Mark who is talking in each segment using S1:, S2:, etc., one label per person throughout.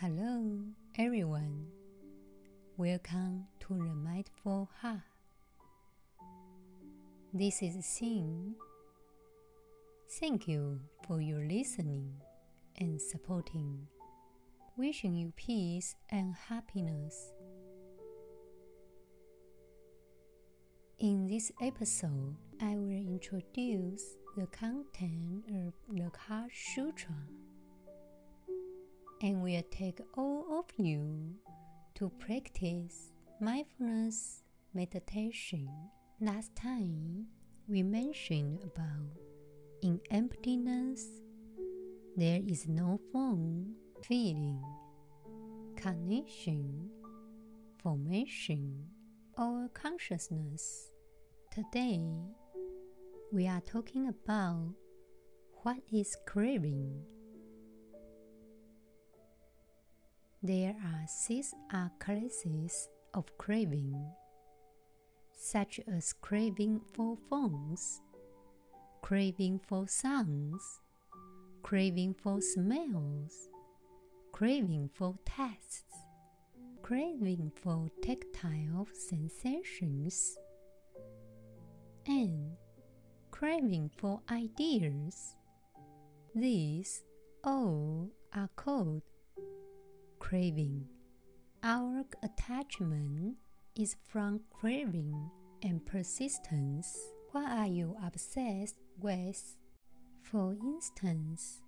S1: Hello, everyone. Welcome to the Mindful Heart. This is Xin. Thank you for your listening and supporting. Wishing you peace and happiness. In this episode, I will introduce the content of the Heart Sutra and will take all of you to practice mindfulness meditation. Last time we mentioned about in emptiness there is no form, feeling, perception, formation, or consciousness. Today we are talking about what is craving. There are six classes of craving, such as craving for phones, craving for sounds, craving for smells, craving for tastes, craving for tactile sensations, and craving for ideas. These all are called craving. Our attachment is from craving and persistence. What are you obsessed with? For instance,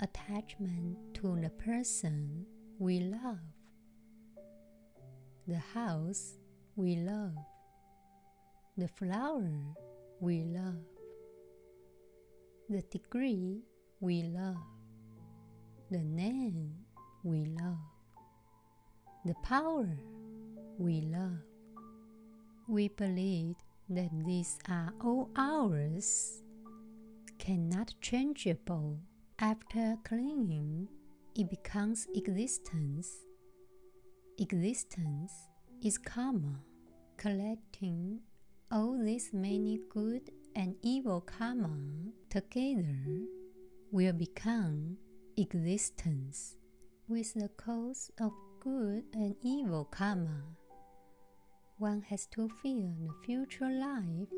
S1: attachment to the person we love, the house we love, the flower we love, the degree we love, the name we love, the power we love. We believe that these are all ours, cannot changeable. After clinging, it becomes existence. Existence is karma, collecting all these many good and evil karma together will become existence with the cause of good and evil karma. One has to fear the future life,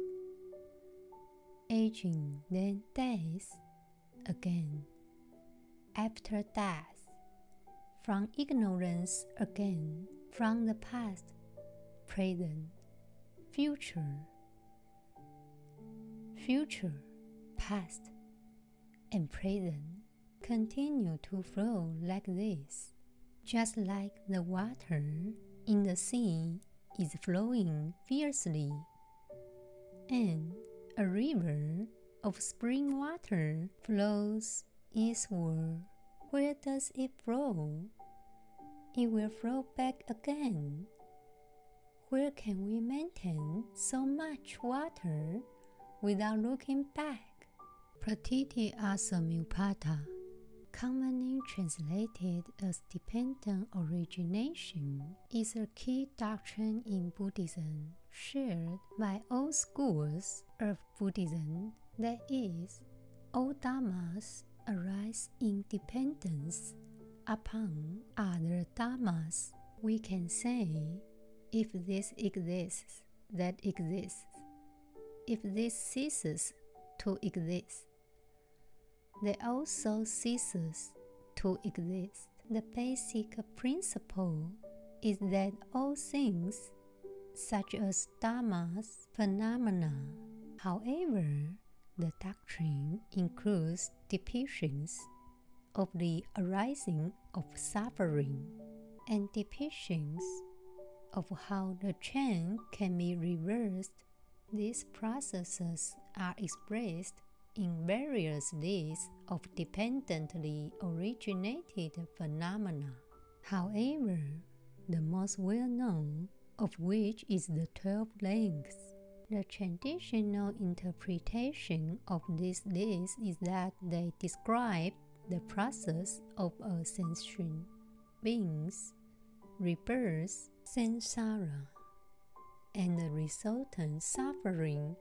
S1: aging, then death again. After death, from ignorance again, from the past, present, future, future, past, and present continue to flow like this, just like the water in the sea is flowing fiercely, and a river of spring water flows eastward. Where does it flow? It will flow back again. Where can we maintain so much water without looking back? Pratityasamutpada commonly translated as dependent origination, is a key doctrine in Buddhism shared by all schools of Buddhism. That is, all dharmas arise in dependence upon other dharmas. We can say, if this exists, that exists. If this ceases to exist, they also ceases to exist. The basic principle is that all things, such as dharmas, phenomena, however, the doctrine includes depictions of the arising of suffering and depictions of how the chain can be reversed. These processes are expressed in various lists of dependently originated phenomena. However, the most well known of which is the 12 links. The traditional interpretation of this list is that they describe the process of ascension, beings, rebirth, samsara, and the resultant suffering,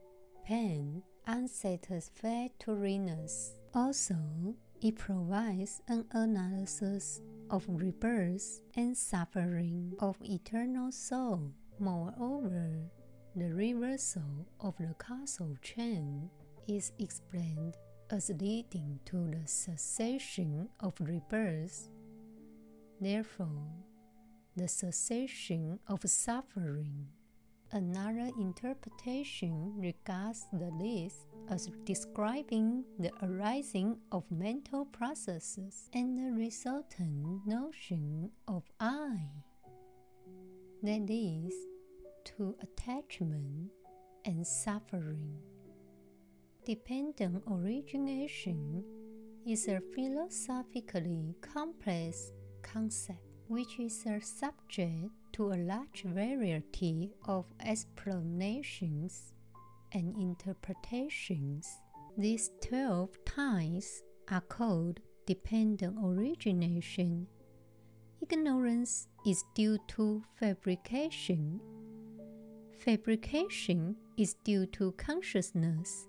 S1: pain, unsatisfactoriness. Also, it provides an analysis of rebirth and suffering of eternal soul. Moreover, the reversal of the causal chain is explained as leading to the cessation of rebirth. Therefore, the cessation of suffering. Another interpretation regards the list as describing the arising of mental processes and the resultant notion of I. That is, to attachment and suffering. Dependent origination is a philosophically complex concept which is a subject to a large variety of explanations and interpretations. These 12 types are called dependent origination. Ignorance is due to fabrication. Fabrication is due to consciousness.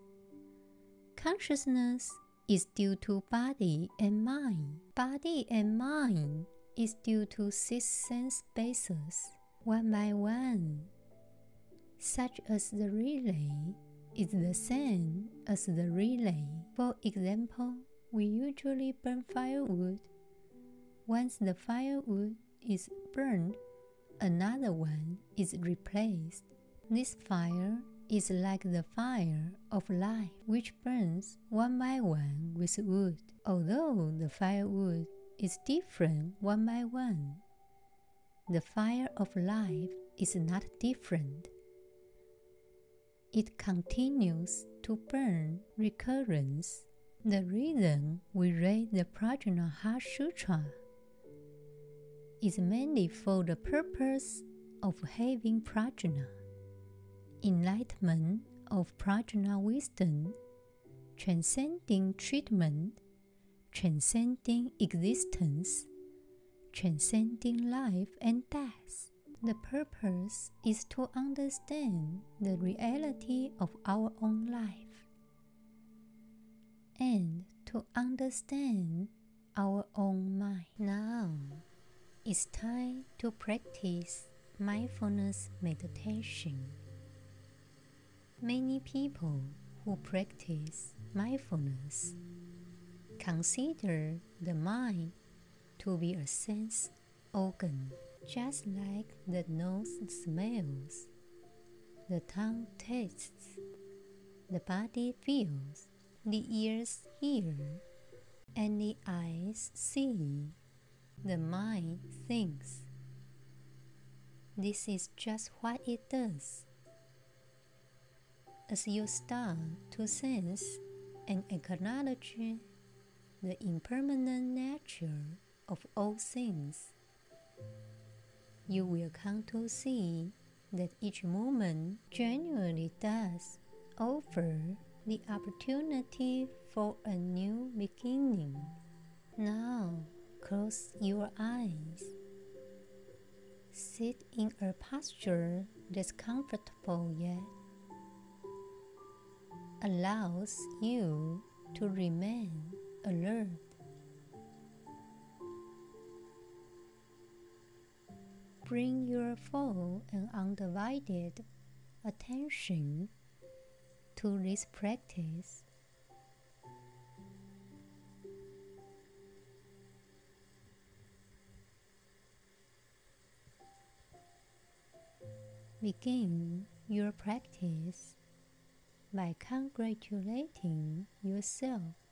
S1: Consciousness is due to body and mind. Body and mind is due to six sense bases, one by one, such as the relay is the same as the relay. For example, we usually burn firewood. Once the firewood is burned, another one is replaced. This fire is like the fire of life, which burns one by one with wood. Although the firewood is different one by one, the fire of life is not different. It continues to burn recurrence. The reason we read the Prajnaha Sutra is mainly for the purpose of having prajna enlightenment of prajna wisdom, transcending treatment, transcending existence, transcending life and death. The purpose is to understand the reality of our own life and to understand our own mind. Now, it's time to practice mindfulness meditation. Many people who practice mindfulness consider the mind to be a sense organ, just like the nose smells, the tongue tastes, the body feels, the ears hear, and the eyes see, the mind thinks. This is just what it does as you start to sense and acknowledge the impermanent nature of all things, you will come to see that each moment genuinely does offer the opportunity for a new beginning. Now, close your eyes. Sit in a posture that's comfortable yet allows you to remain alert. Bring your full and undivided attention to this practice. Begin your practice by congratulating yourself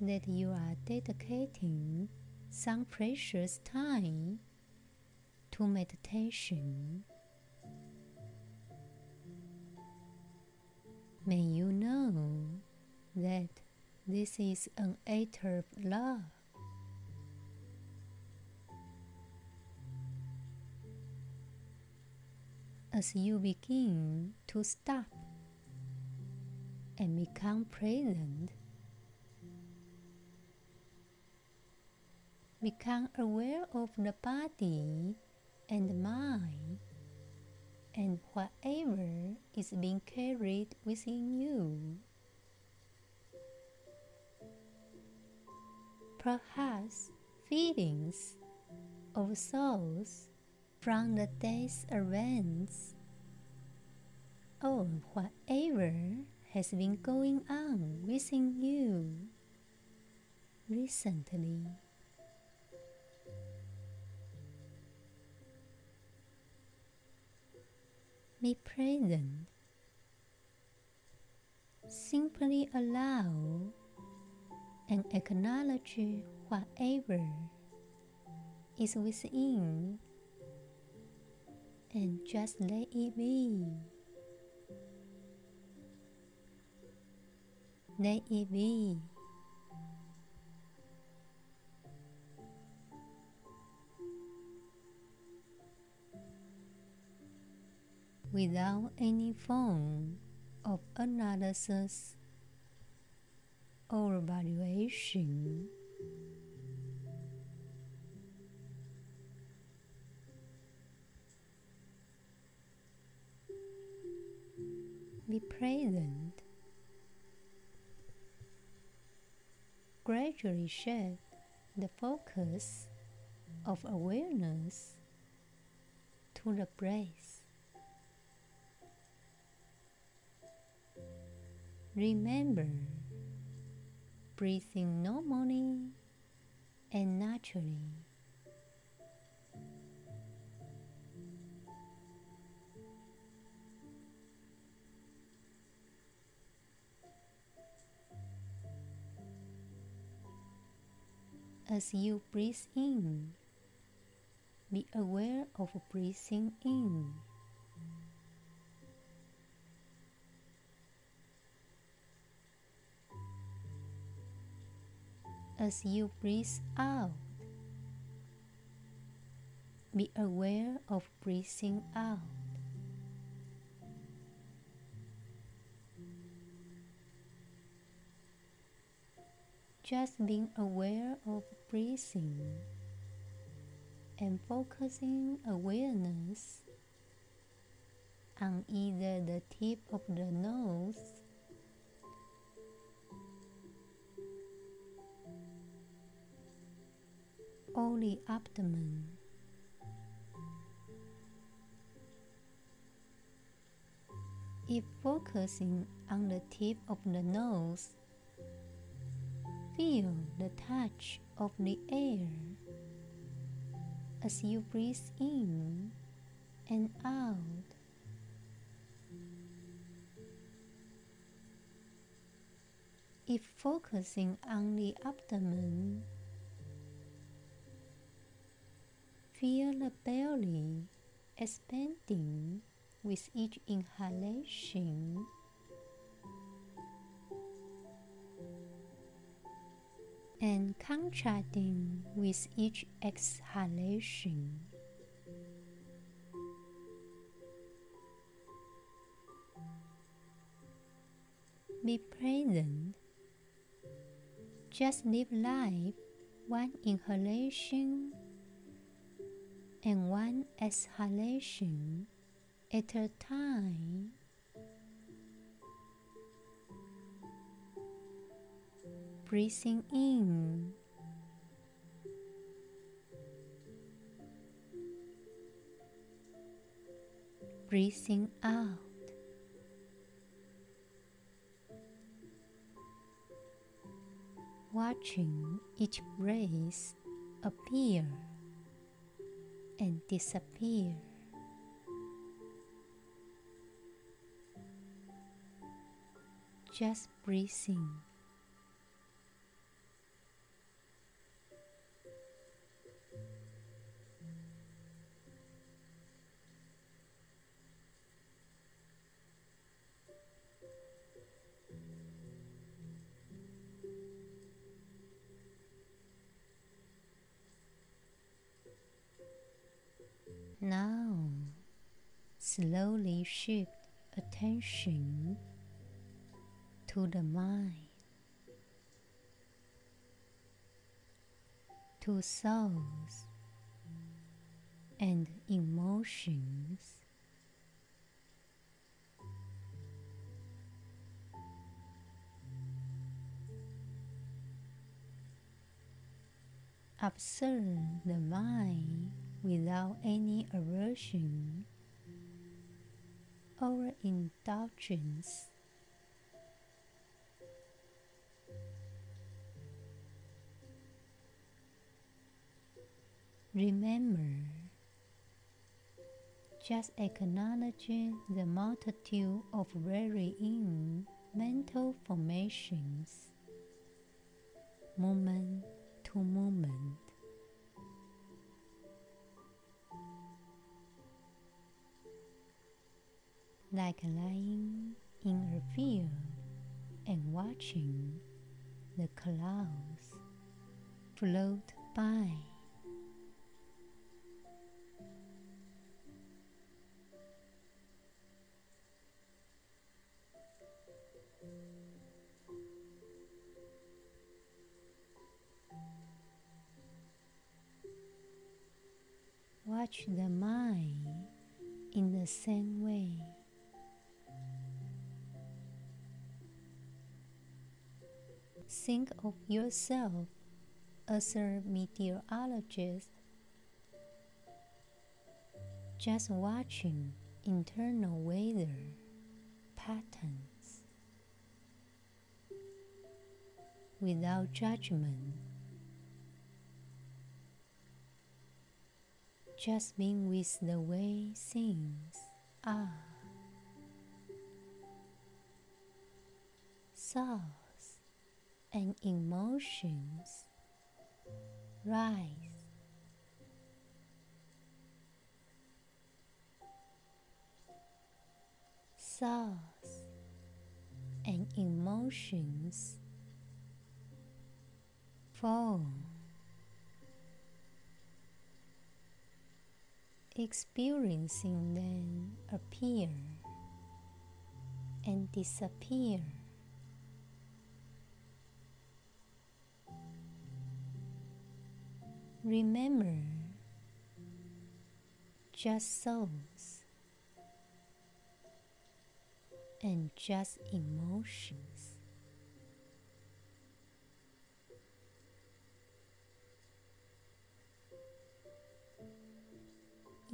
S1: that you are dedicating some precious time to meditation. May you know that this is an of love as you begin to stop and become present. Become aware of the body and mind and whatever is being carried within you. perhaps feelings of souls from the day's events or whatever has been going on within you recently. Be present. Simply allow and acknowledge whatever is within and just let it be. Let it be. Without any form of analysis or valuation. Be present. Gradually shift the focus of awareness to the breath. Remember, breathing normally and naturally. As you breathe in, be aware of breathing in. As you breathe out, be aware of breathing out. Just being aware of breathing and focusing awareness on either the tip of the nose the abdomen. If focusing on the tip of the nose, feel the touch of the air as you breathe in and out. If focusing on the abdomen, feel the belly expanding with each inhalation. and contracting with each exhalation. Be present. Just live life one inhalation and one exhalation at a time. breathing in. Breathing out. Watching each breath appear and disappear. Just breathing. Now, slowly shift attention to the mind, to thoughts and emotions. Observe the mind without any aversion or indulgence. Remember, just acknowledging the multitude of varying mental formations, moment to moment. Like lying in a field and watching the clouds float by. Think of yourself as a meteorologist, just watching internal weather patterns without judgment. Just being with the way things are. Thoughts and emotions rise. Thoughts and emotions fall. experiencing them appear and disappear. Remember, just souls and just emotions.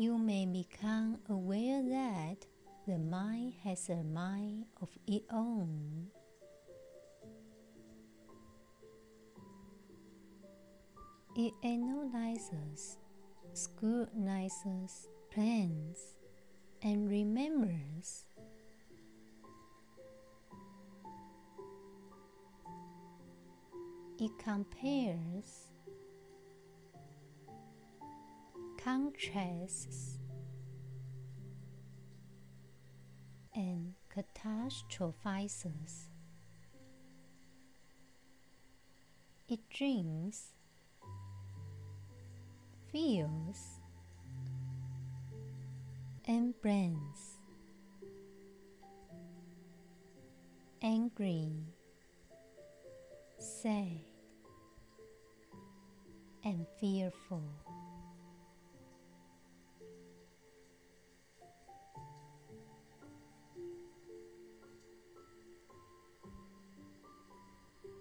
S1: you may become aware that the mind has a mind of its own. It analyzes, scrutinizes, plans, and remembers. It compares contrasts and catastrophizes. It drinks, feels, and brands. Angry, sad, and fearful.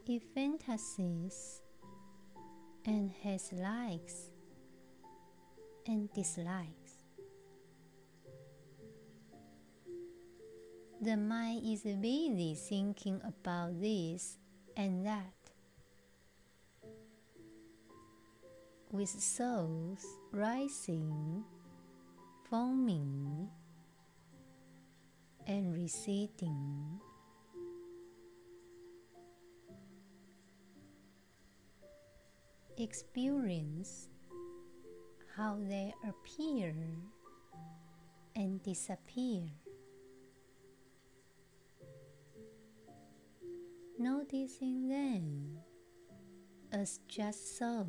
S1: He fantasies and has likes and dislikes. The mind is busy thinking about this and that. With souls rising, foaming, and receding. experience how they appear and disappear. Noticing them as just souls.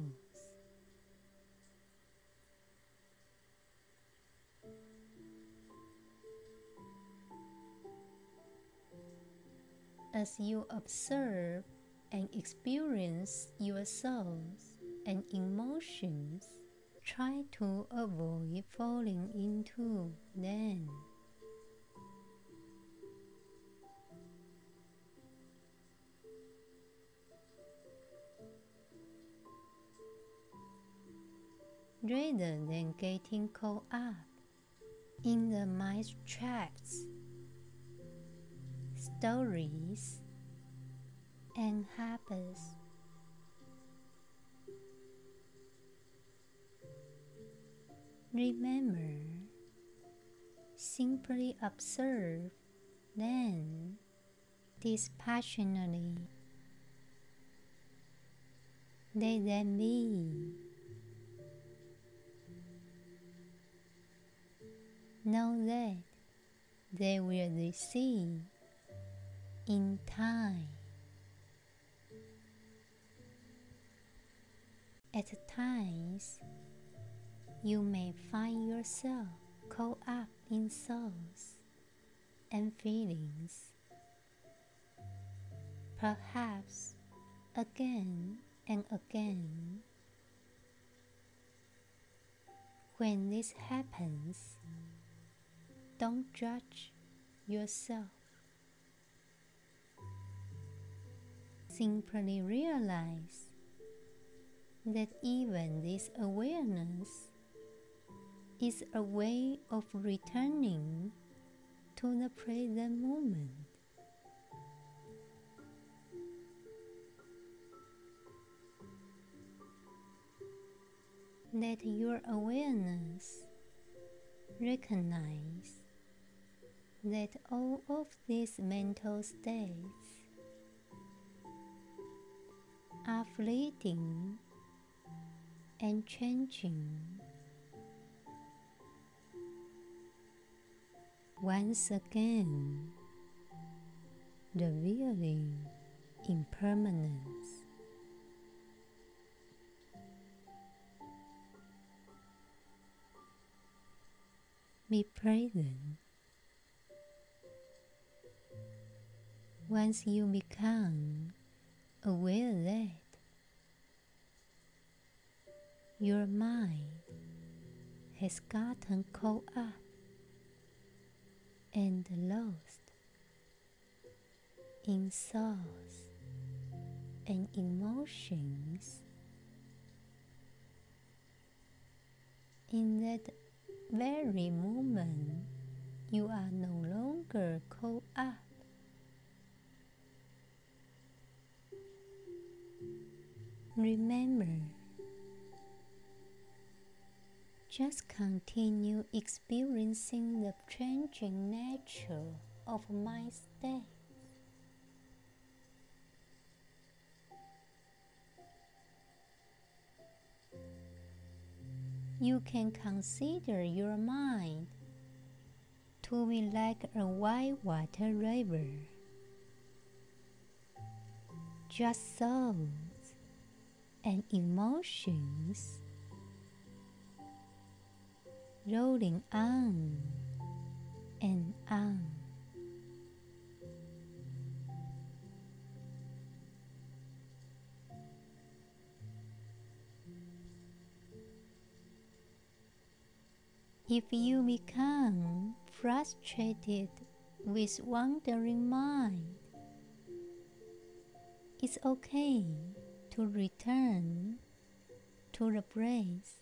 S1: As you observe and experience yourselves and emotions, try to avoid falling into them. rather than getting caught up in the mind tracks, stories, and habits. Remember, simply observe, then dispassionately. Let them be. Know that they will receive in time. At times, you may find yourself caught up in thoughts and feelings. Perhaps again and again. When this happens, don't judge yourself. Simply realize that even this awareness is a way of returning to the present moment. Let your awareness recognize that all of these mental states are fleeting and changing. Once again, revealing impermanence. Be present. Once you become aware that your mind has gotten caught up and lost in thoughts and emotions. In that very moment, you are no longer caught up. Remember, just continue experiencing the changing nature of my state. You can consider your mind to be like a white water river. Just thoughts and emotions rolling on and on. If you become frustrated with wandering mind, it's okay to return to the breath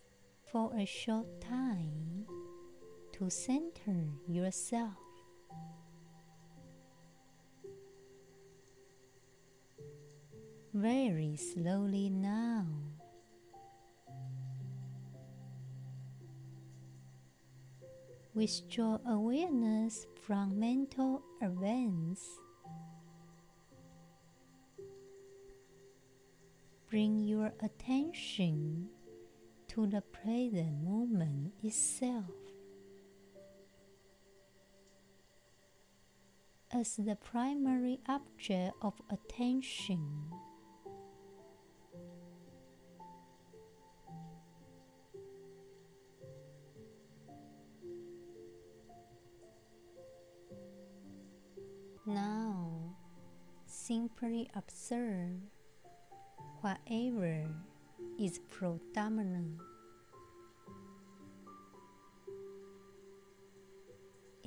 S1: for a short time to center yourself. Very slowly now. Withdraw awareness from mental events. Bring your attention to the present moment itself as the primary object of attention. Now, simply observe whatever is predominant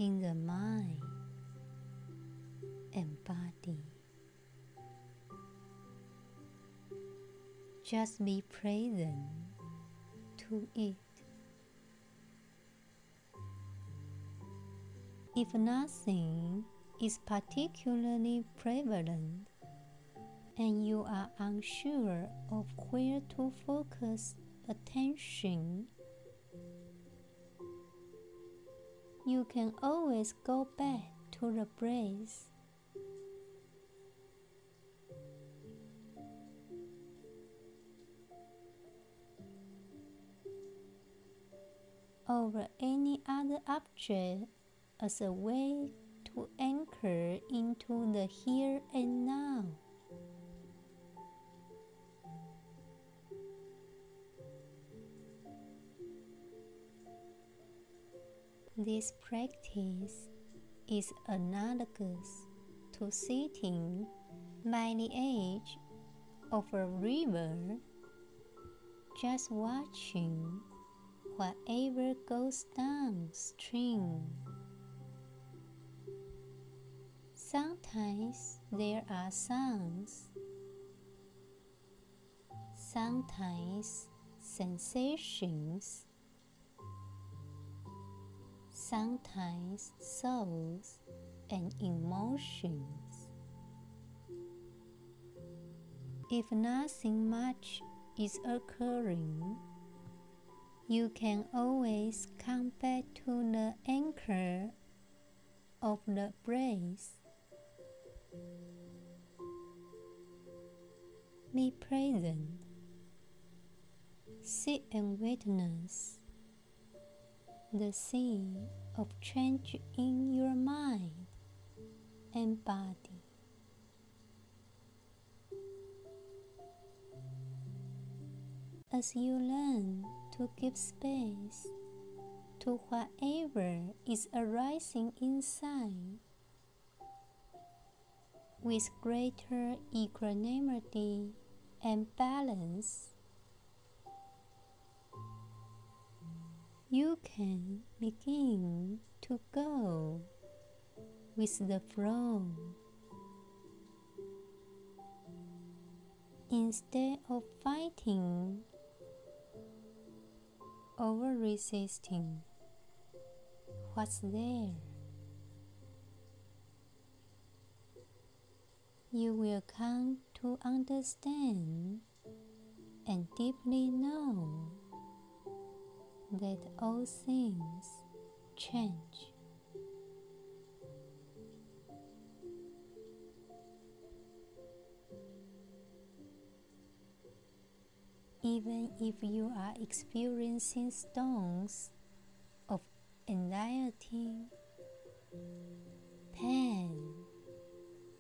S1: in the mind and body. Just be present to it. If nothing is particularly prevalent and you are unsure of where to focus attention you can always go back to the breath. Over any other object as a way to anchor into the here and now. This practice is analogous to sitting by the edge of a river, just watching whatever goes downstream. Sometimes there are sounds, sometimes sensations, sometimes souls and emotions. If nothing much is occurring, you can always come back to the anchor of the breath be present. Sit and witness the scene of change in your mind and body. As you learn to give space to whatever is arising inside, with greater equanimity and balance, you can begin to go with the flow instead of fighting or resisting what's there. you will come to understand and deeply know that all things change. Even if you are experiencing storms of anxiety, pain,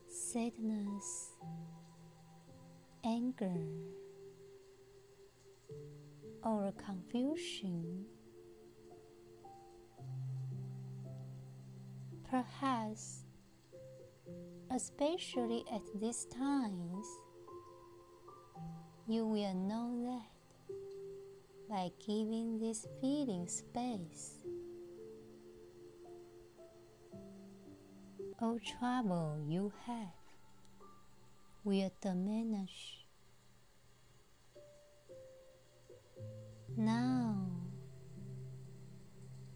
S1: sadness, anger, or confusion. Perhaps, especially at these times, you will know that by giving this feeling space. All trouble you have will diminish. Now,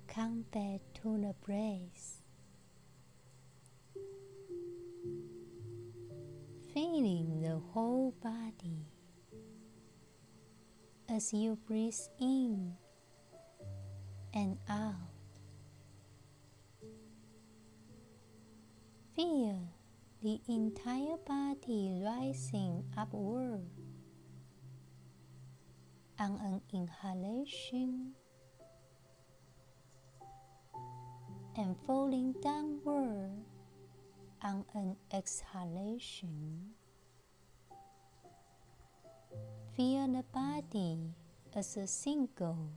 S1: come back to the breath, feeling the whole body as you breathe in and out. Feel the entire body rising upward on an inhalation and falling downward on an exhalation. Feel the body as a single,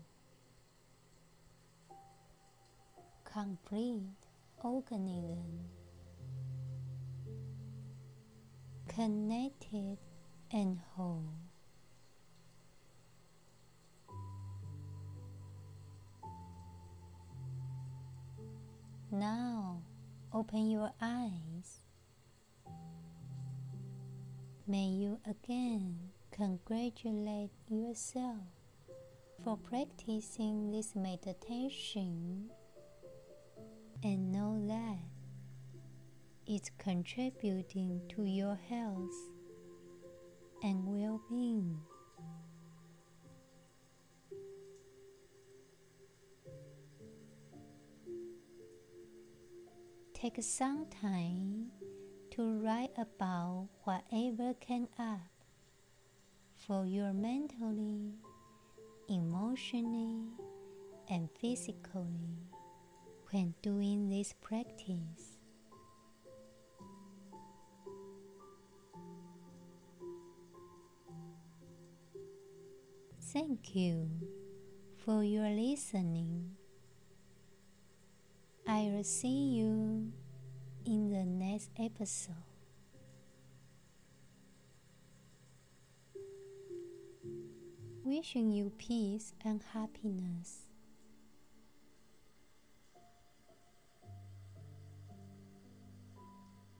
S1: complete organism. connected and whole. Now open your eyes. May you again congratulate yourself for practicing this meditation and know that it's contributing to your health and well being. Take some time to write about whatever came up for you mentally, emotionally, and physically when doing this practice. Thank you for your listening. I will see you in the next episode. Wishing you peace and happiness.